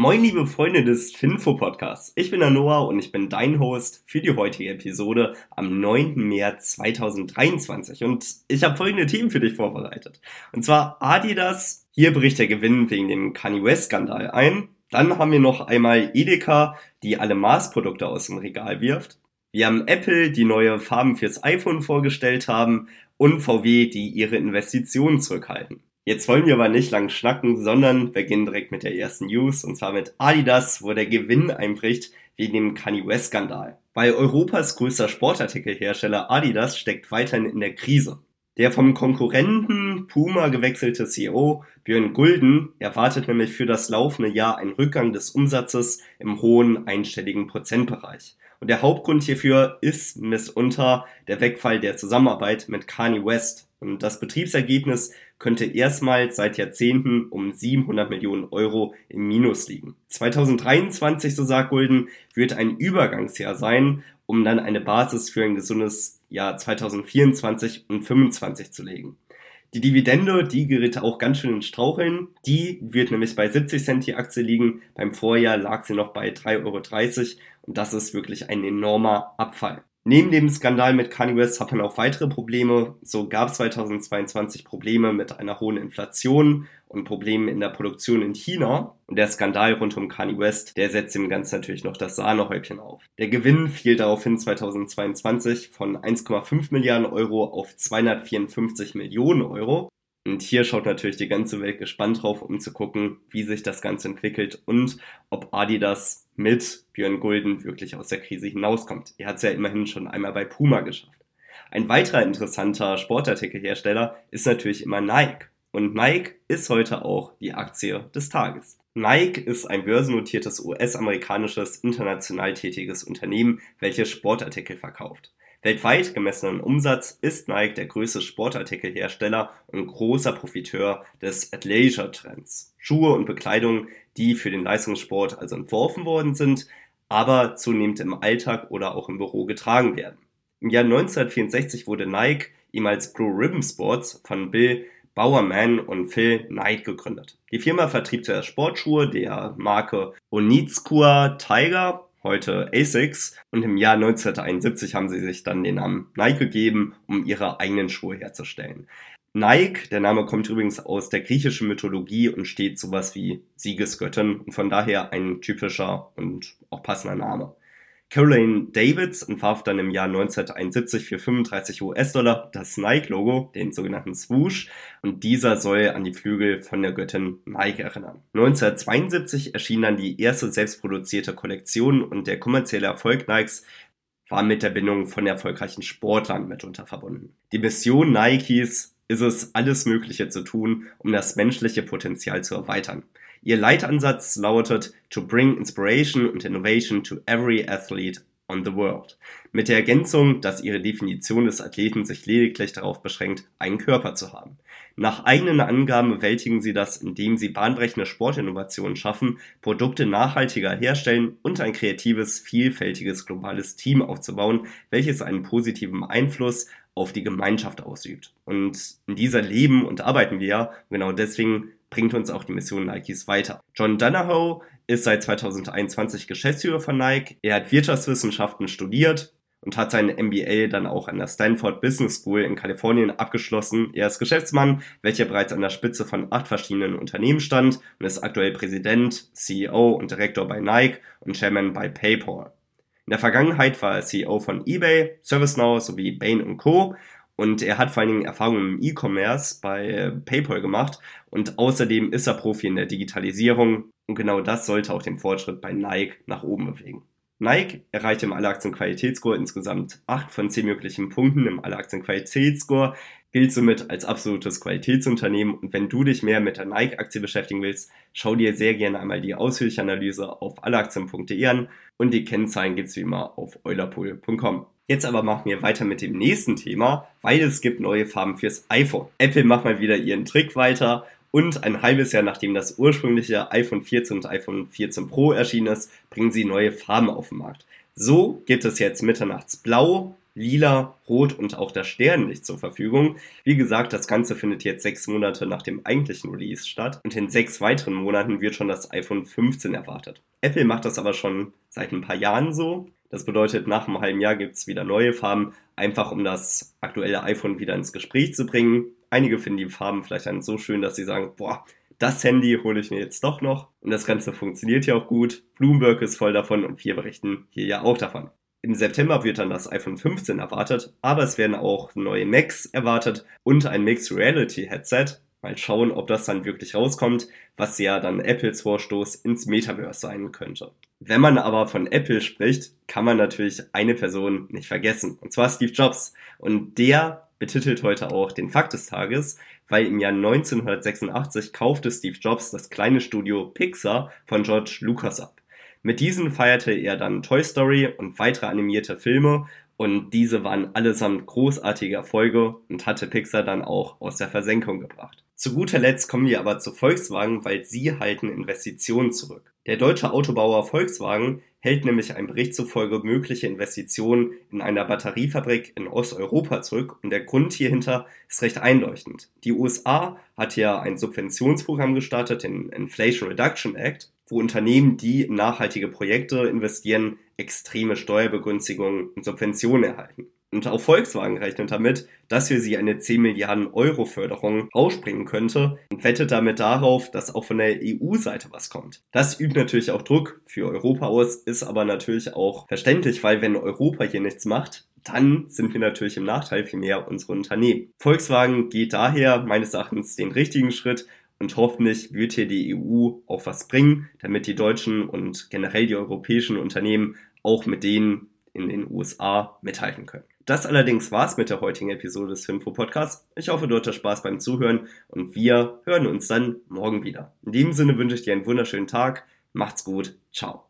Moin, liebe Freunde des Finfo Podcasts. Ich bin der Noah und ich bin dein Host für die heutige Episode am 9. März 2023. Und ich habe folgende Themen für dich vorbereitet. Und zwar Adidas, hier bricht der Gewinn wegen dem Kanye West Skandal ein. Dann haben wir noch einmal Edeka, die alle Mars-Produkte aus dem Regal wirft. Wir haben Apple, die neue Farben fürs iPhone vorgestellt haben und VW, die ihre Investitionen zurückhalten. Jetzt wollen wir aber nicht lang schnacken, sondern beginnen direkt mit der ersten News und zwar mit Adidas, wo der Gewinn einbricht wegen dem Kanye West Skandal. Weil Europas größter Sportartikelhersteller Adidas steckt weiterhin in der Krise. Der vom Konkurrenten Puma gewechselte CEO Björn Gulden erwartet nämlich für das laufende Jahr einen Rückgang des Umsatzes im hohen einstelligen Prozentbereich. Und der Hauptgrund hierfür ist mitunter der Wegfall der Zusammenarbeit mit Kanye West. Und das Betriebsergebnis könnte erstmals seit Jahrzehnten um 700 Millionen Euro im Minus liegen. 2023, so sagt Gulden, wird ein Übergangsjahr sein, um dann eine Basis für ein gesundes Jahr 2024 und 2025 zu legen. Die Dividende, die gerät auch ganz schön in Straucheln. Die wird nämlich bei 70 Cent die Aktie liegen. Beim Vorjahr lag sie noch bei 3,30 Euro und das ist wirklich ein enormer Abfall. Neben dem Skandal mit Kanye West hat man auch weitere Probleme. So gab es 2022 Probleme mit einer hohen Inflation und Problemen in der Produktion in China. Und der Skandal rund um Kanye West, der setzt dem Ganzen natürlich noch das Sahnehäubchen auf. Der Gewinn fiel daraufhin 2022 von 1,5 Milliarden Euro auf 254 Millionen Euro. Und hier schaut natürlich die ganze Welt gespannt drauf, um zu gucken, wie sich das Ganze entwickelt und ob Adidas mit Björn Gulden wirklich aus der Krise hinauskommt. Er hat es ja immerhin schon einmal bei Puma geschafft. Ein weiterer interessanter Sportartikelhersteller ist natürlich immer Nike. Und Nike ist heute auch die Aktie des Tages. Nike ist ein börsennotiertes US-amerikanisches international tätiges Unternehmen, welches Sportartikel verkauft. Weltweit gemessen an Umsatz ist Nike der größte Sportartikelhersteller und großer Profiteur des Athleisure-Trends. Schuhe und Bekleidung, die für den Leistungssport also entworfen worden sind, aber zunehmend im Alltag oder auch im Büro getragen werden. Im Jahr 1964 wurde Nike, ehemals Blue Ribbon Sports, von Bill Bowerman und Phil Knight gegründet. Die Firma vertrieb zuerst Sportschuhe der Marke Onitskua Tiger heute ASICS. Und im Jahr 1971 haben sie sich dann den Namen Nike gegeben, um ihre eigenen Schuhe herzustellen. Nike, der Name kommt übrigens aus der griechischen Mythologie und steht sowas wie Siegesgöttin und von daher ein typischer und auch passender Name. Caroline Davids entwarf dann im Jahr 1971 für 35 US-Dollar das Nike-Logo, den sogenannten Swoosh, und dieser soll an die Flügel von der Göttin Nike erinnern. 1972 erschien dann die erste selbstproduzierte Kollektion und der kommerzielle Erfolg Nikes war mit der Bindung von erfolgreichen Sportlern mitunter verbunden. Die Mission Nikes ist es, alles Mögliche zu tun, um das menschliche Potenzial zu erweitern. Ihr Leitansatz lautet To bring inspiration and innovation to every athlete on the world. Mit der Ergänzung, dass ihre Definition des Athleten sich lediglich darauf beschränkt, einen Körper zu haben. Nach eigenen Angaben bewältigen sie das, indem sie bahnbrechende Sportinnovationen schaffen, Produkte nachhaltiger herstellen und ein kreatives, vielfältiges globales Team aufzubauen, welches einen positiven Einfluss auf die Gemeinschaft ausübt. Und in dieser leben und arbeiten wir ja. Genau deswegen bringt uns auch die Mission Nikes weiter. John Donahoe ist seit 2021 Geschäftsführer von Nike. Er hat Wirtschaftswissenschaften studiert und hat seinen MBA dann auch an der Stanford Business School in Kalifornien abgeschlossen. Er ist Geschäftsmann, welcher bereits an der Spitze von acht verschiedenen Unternehmen stand und ist aktuell Präsident, CEO und Direktor bei Nike und Chairman bei PayPal. In der Vergangenheit war er CEO von eBay, ServiceNow sowie Bain Co. Und er hat vor allen Dingen Erfahrungen im E-Commerce bei PayPal gemacht und außerdem ist er Profi in der Digitalisierung und genau das sollte auch den Fortschritt bei Nike nach oben bewegen. Nike erreichte im Alle-Aktien-Qualitätsscore insgesamt 8 von 10 möglichen Punkten im Alle-Aktien-Qualitätsscore, gilt somit als absolutes Qualitätsunternehmen und wenn du dich mehr mit der Nike-Aktie beschäftigen willst, schau dir sehr gerne einmal die ausführliche Analyse auf alleaktien.de an und die Kennzahlen gibt's wie immer auf eulerpool.com. Jetzt aber machen wir weiter mit dem nächsten Thema, weil es gibt neue Farben fürs iPhone. Apple macht mal wieder ihren Trick weiter und ein halbes Jahr nachdem das ursprüngliche iPhone 14 und iPhone 14 Pro erschienen ist, bringen sie neue Farben auf den Markt. So gibt es jetzt Mitternachtsblau, lila, rot und auch das Sternlicht zur Verfügung. Wie gesagt, das Ganze findet jetzt sechs Monate nach dem eigentlichen Release statt und in sechs weiteren Monaten wird schon das iPhone 15 erwartet. Apple macht das aber schon seit ein paar Jahren so. Das bedeutet, nach einem halben Jahr gibt es wieder neue Farben, einfach um das aktuelle iPhone wieder ins Gespräch zu bringen. Einige finden die Farben vielleicht dann so schön, dass sie sagen, boah, das Handy hole ich mir jetzt doch noch. Und das Ganze funktioniert ja auch gut. Bloomberg ist voll davon und wir berichten hier ja auch davon. Im September wird dann das iPhone 15 erwartet, aber es werden auch neue Macs erwartet und ein Mixed Reality Headset. Mal schauen, ob das dann wirklich rauskommt, was ja dann Apples Vorstoß ins Metaverse sein könnte. Wenn man aber von Apple spricht, kann man natürlich eine Person nicht vergessen, und zwar Steve Jobs. Und der betitelt heute auch den Fakt des Tages, weil im Jahr 1986 kaufte Steve Jobs das kleine Studio Pixar von George Lucas ab. Mit diesen feierte er dann Toy Story und weitere animierte Filme und diese waren allesamt großartige Erfolge und hatte Pixar dann auch aus der Versenkung gebracht. Zu guter Letzt kommen wir aber zu Volkswagen, weil sie halten Investitionen zurück. Der deutsche Autobauer Volkswagen hält nämlich einem Bericht zufolge mögliche Investitionen in einer Batteriefabrik in Osteuropa zurück und der Grund hierhinter ist recht einleuchtend. Die USA hat ja ein Subventionsprogramm gestartet, den Inflation Reduction Act, wo Unternehmen, die in nachhaltige Projekte investieren, extreme Steuerbegünstigungen und Subventionen erhalten. Und auch Volkswagen rechnet damit, dass für sie eine 10 Milliarden Euro Förderung rausspringen könnte und wettet damit darauf, dass auch von der EU-Seite was kommt. Das übt natürlich auch Druck für Europa aus, ist aber natürlich auch verständlich, weil wenn Europa hier nichts macht, dann sind wir natürlich im Nachteil für mehr unsere Unternehmen. Volkswagen geht daher meines Erachtens den richtigen Schritt und hoffentlich wird hier die EU auch was bringen, damit die deutschen und generell die europäischen Unternehmen auch mit denen in den USA mithalten können. Das allerdings war's mit der heutigen Episode des Finfo Podcasts. Ich hoffe, du hattest Spaß beim Zuhören und wir hören uns dann morgen wieder. In diesem Sinne wünsche ich dir einen wunderschönen Tag. Macht's gut. Ciao.